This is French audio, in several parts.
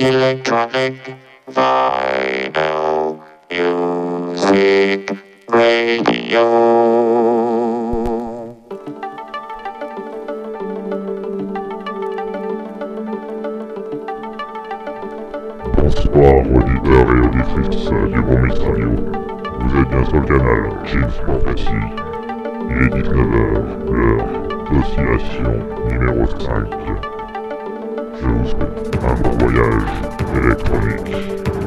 Electronic Vinyl Music Radio. Bonsoir auditeurs et auditrices du Bon Mix Radio. Vous êtes bien sur le canal James Prophecy. Il est 19h, l'heure d'oscillation numéro 5. Je souhaite un voyage électronique.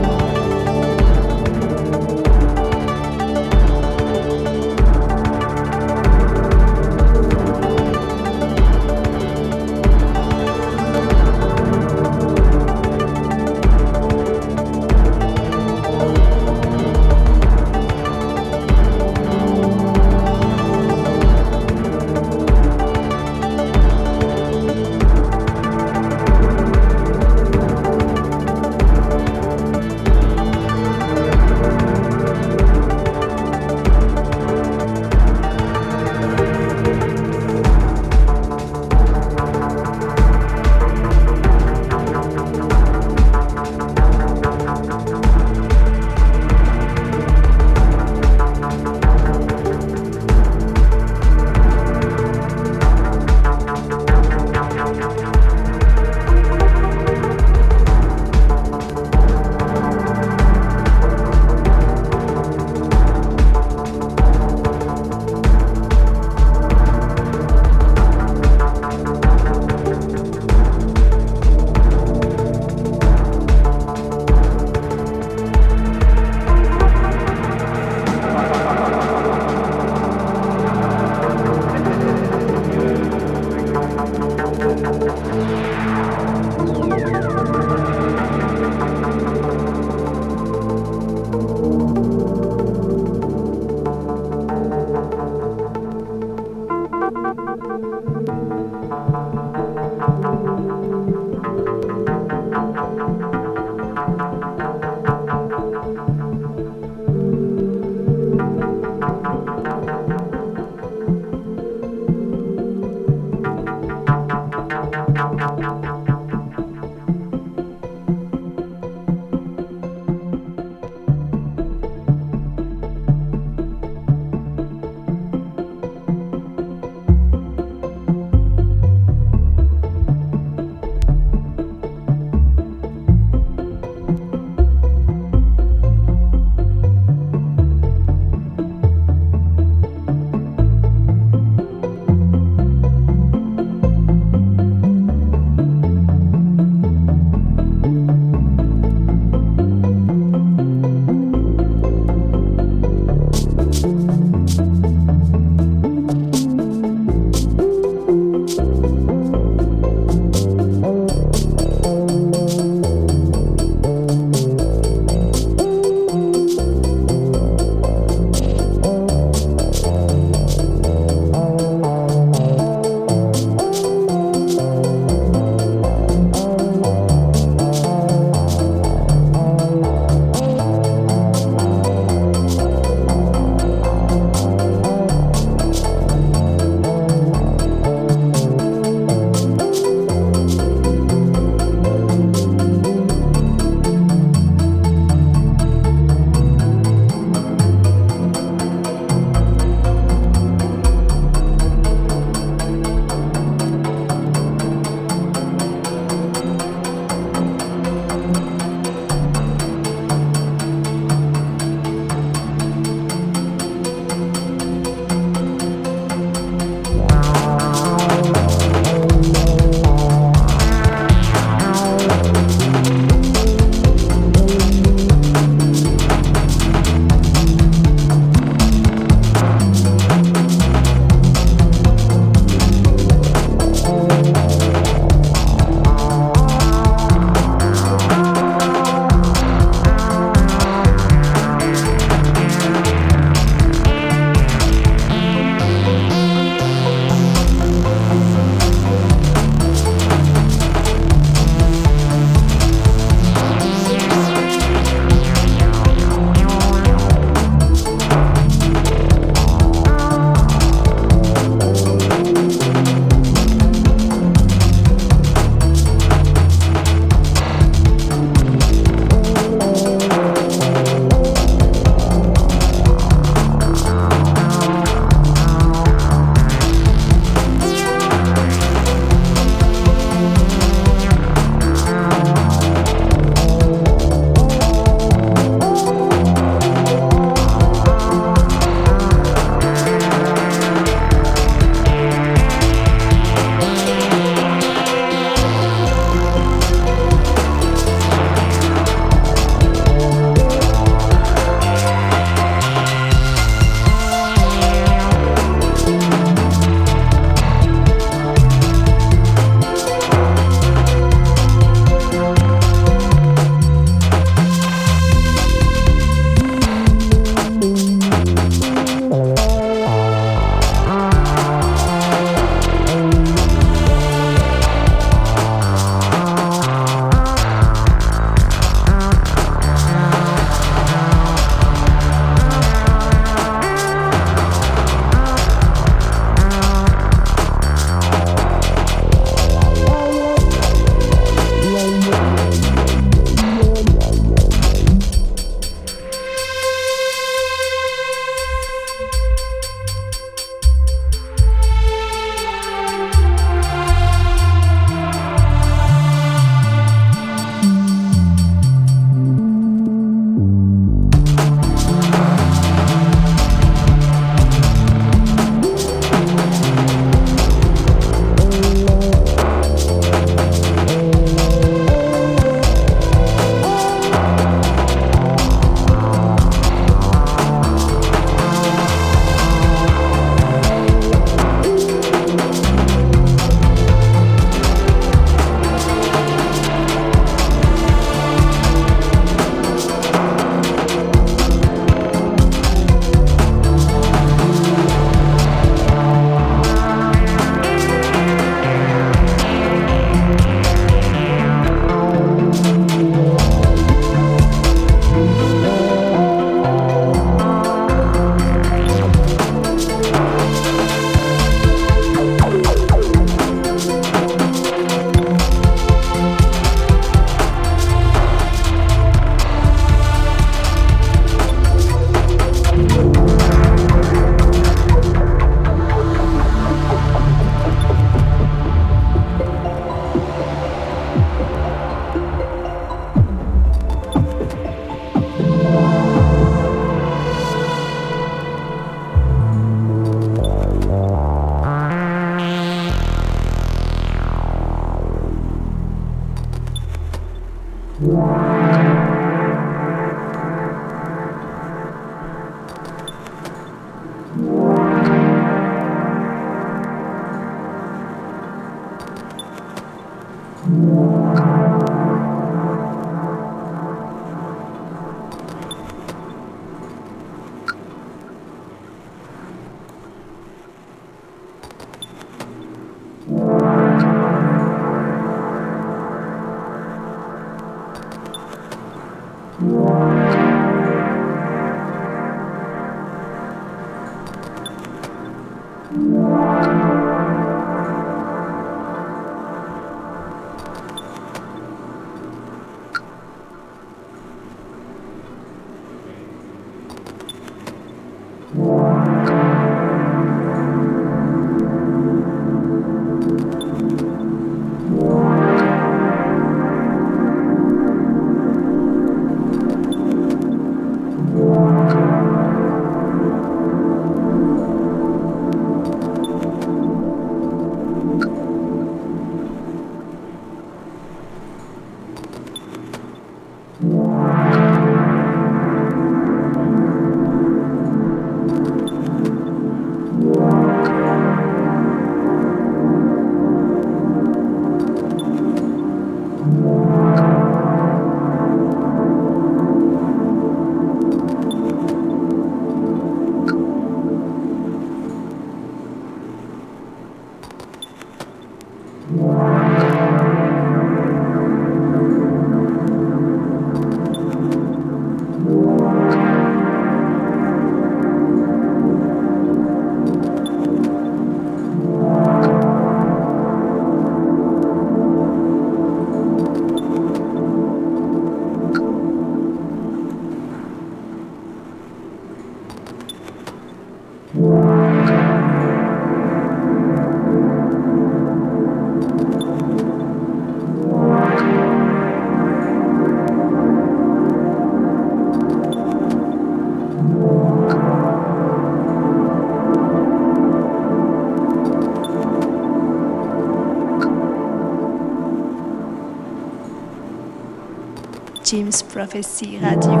Radio. Radio.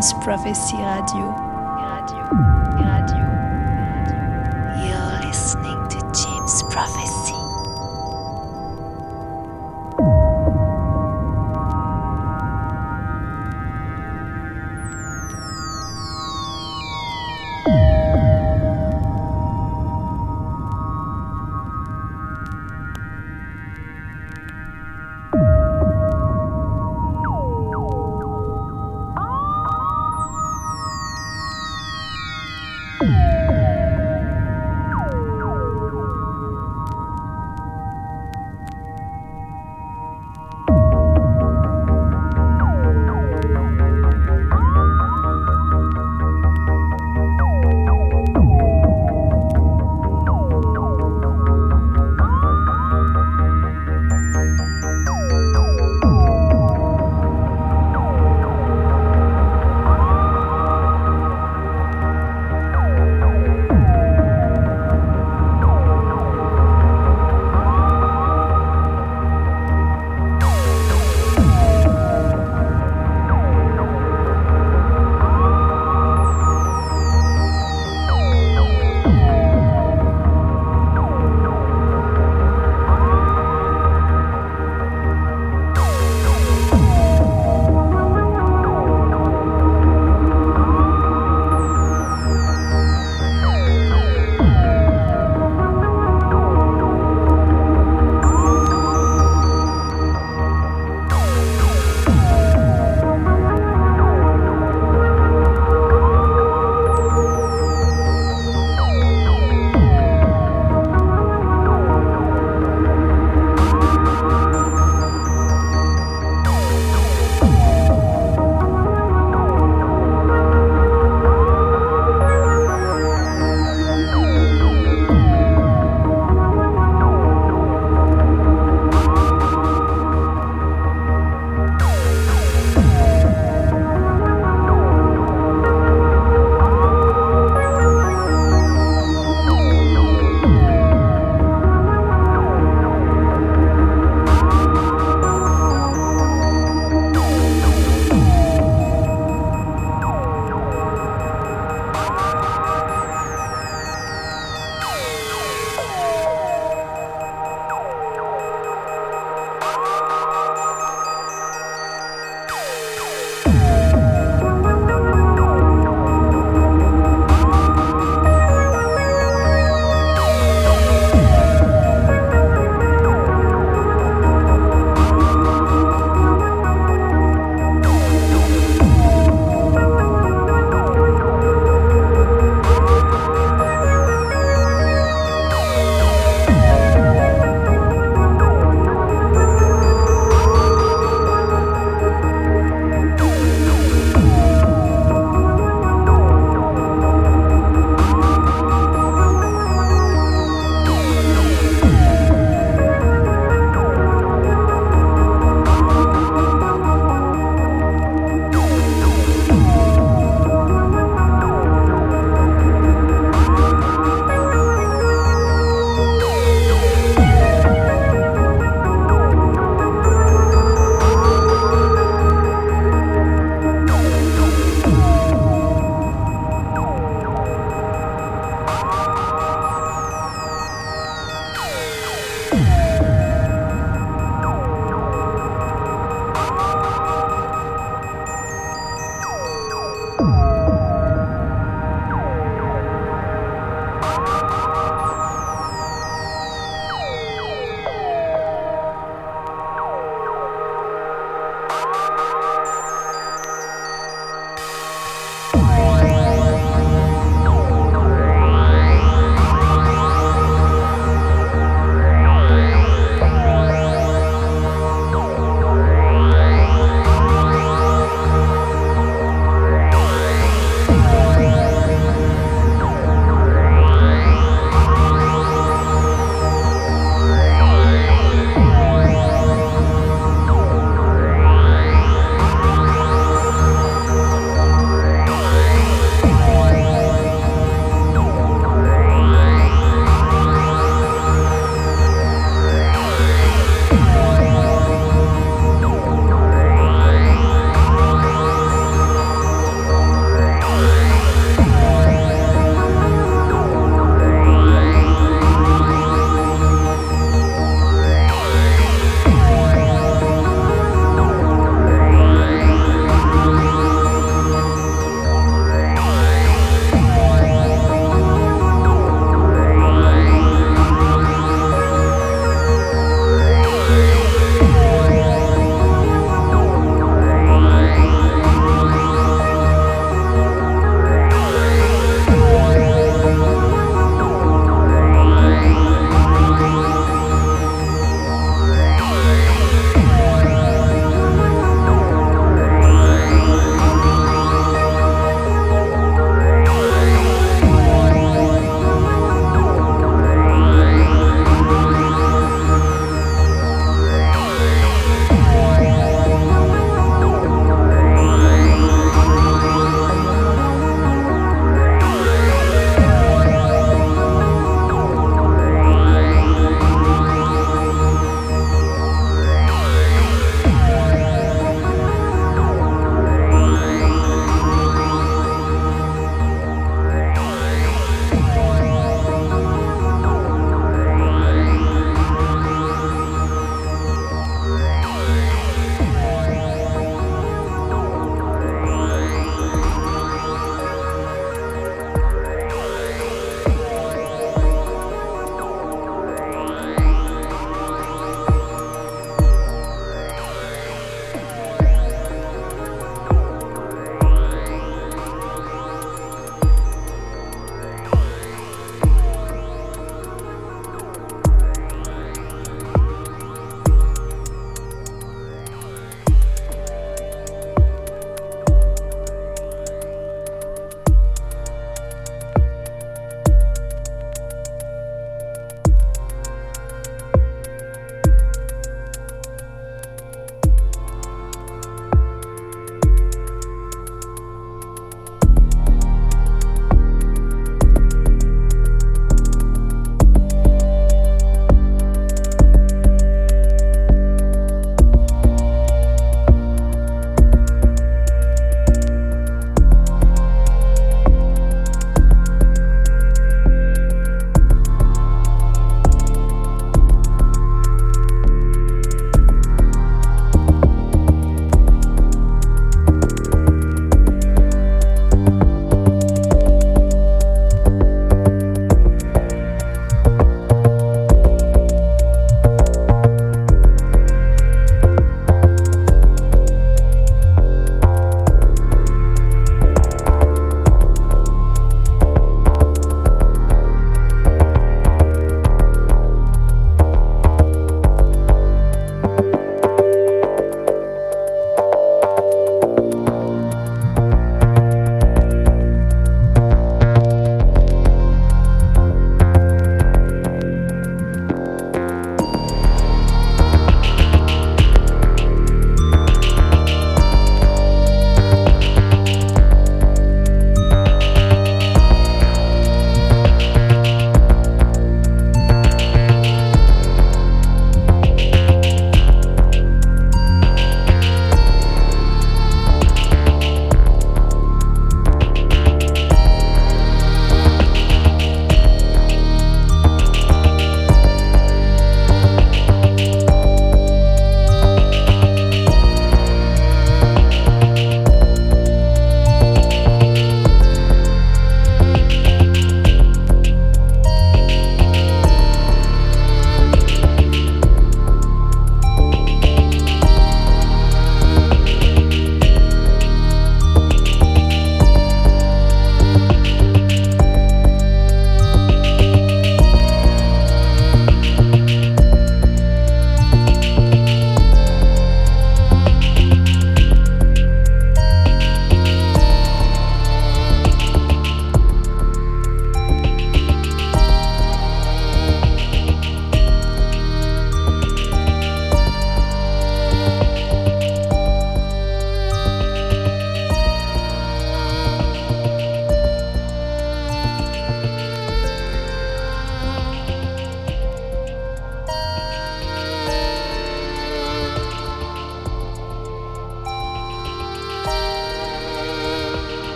James Prophecy Radio. Radio.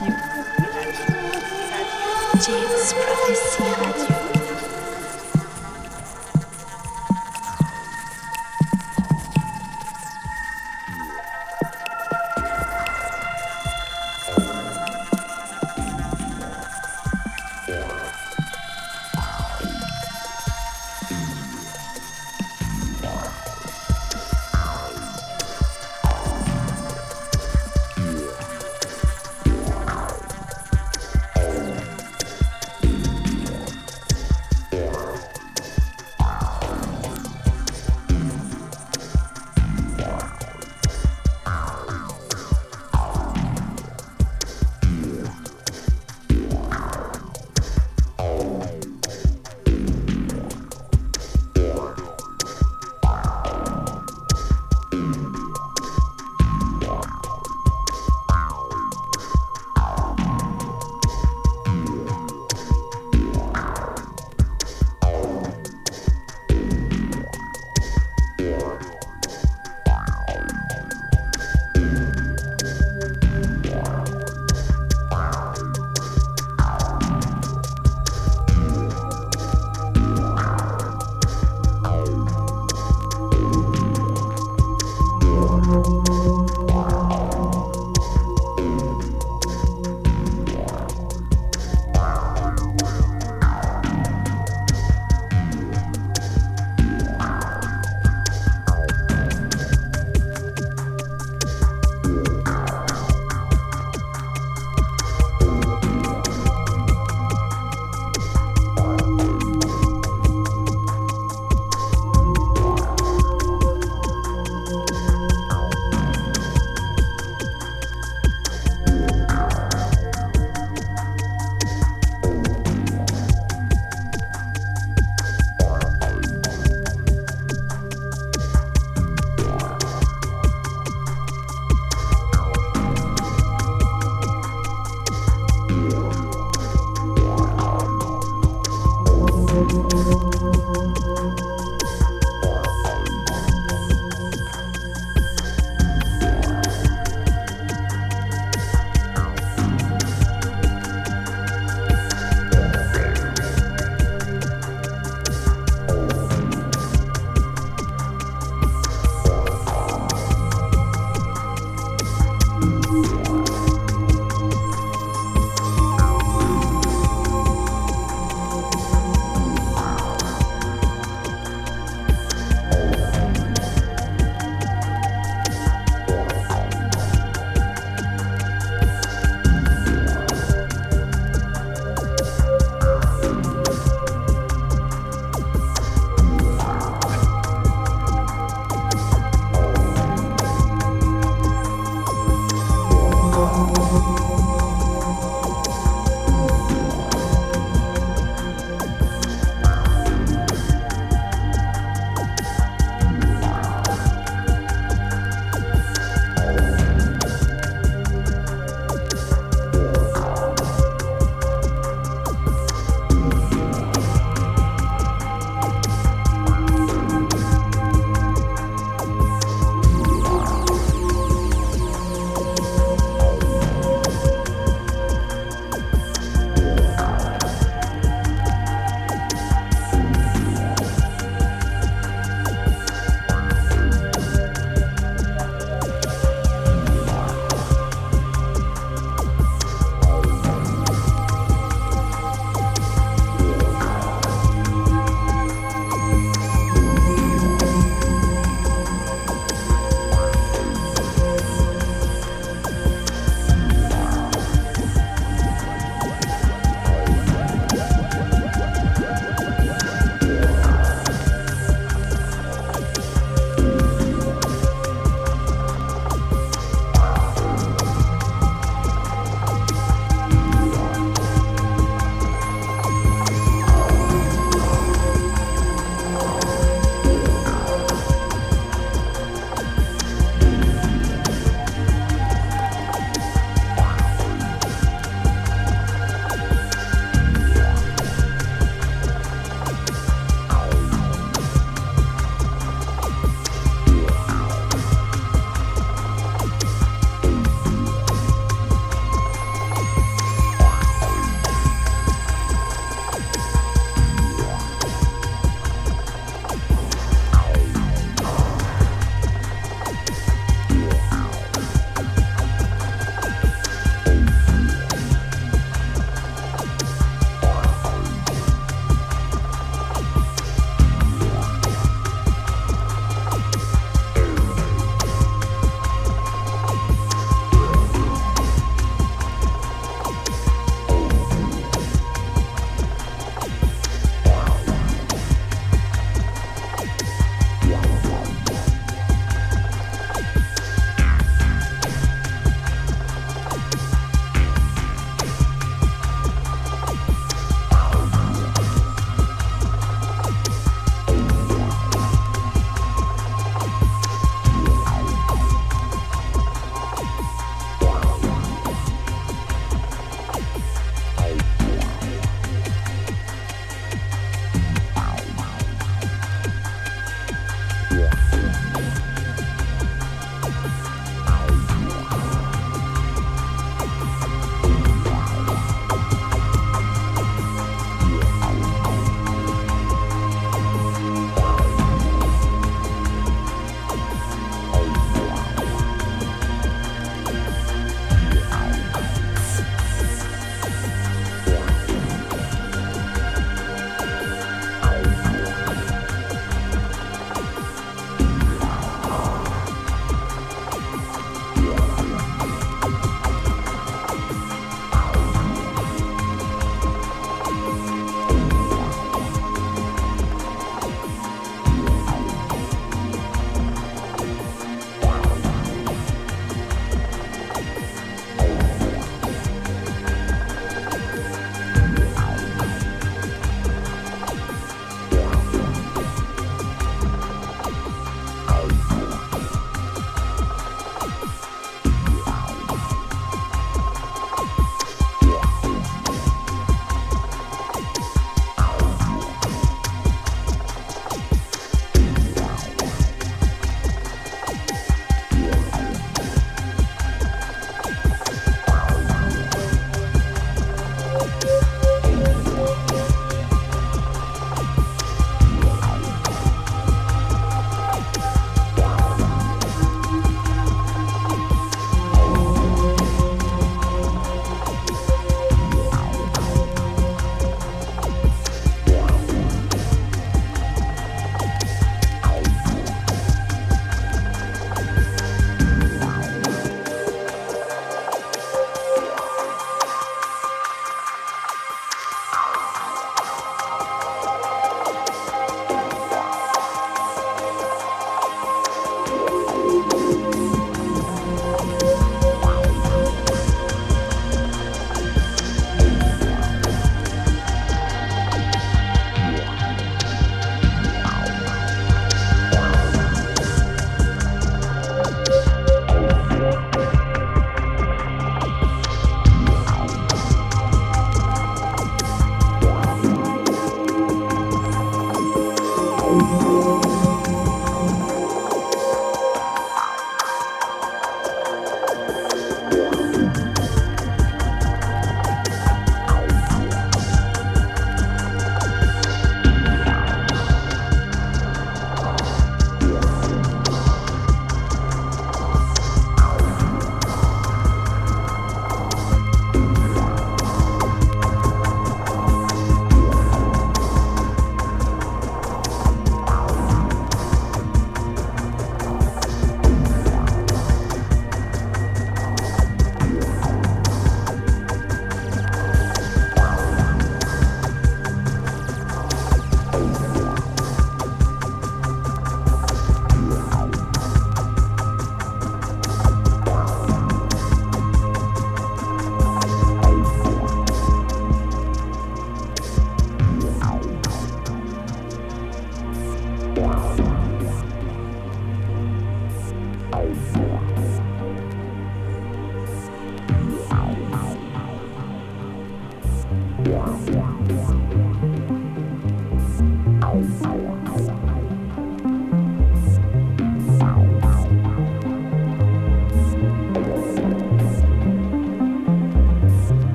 Prophecy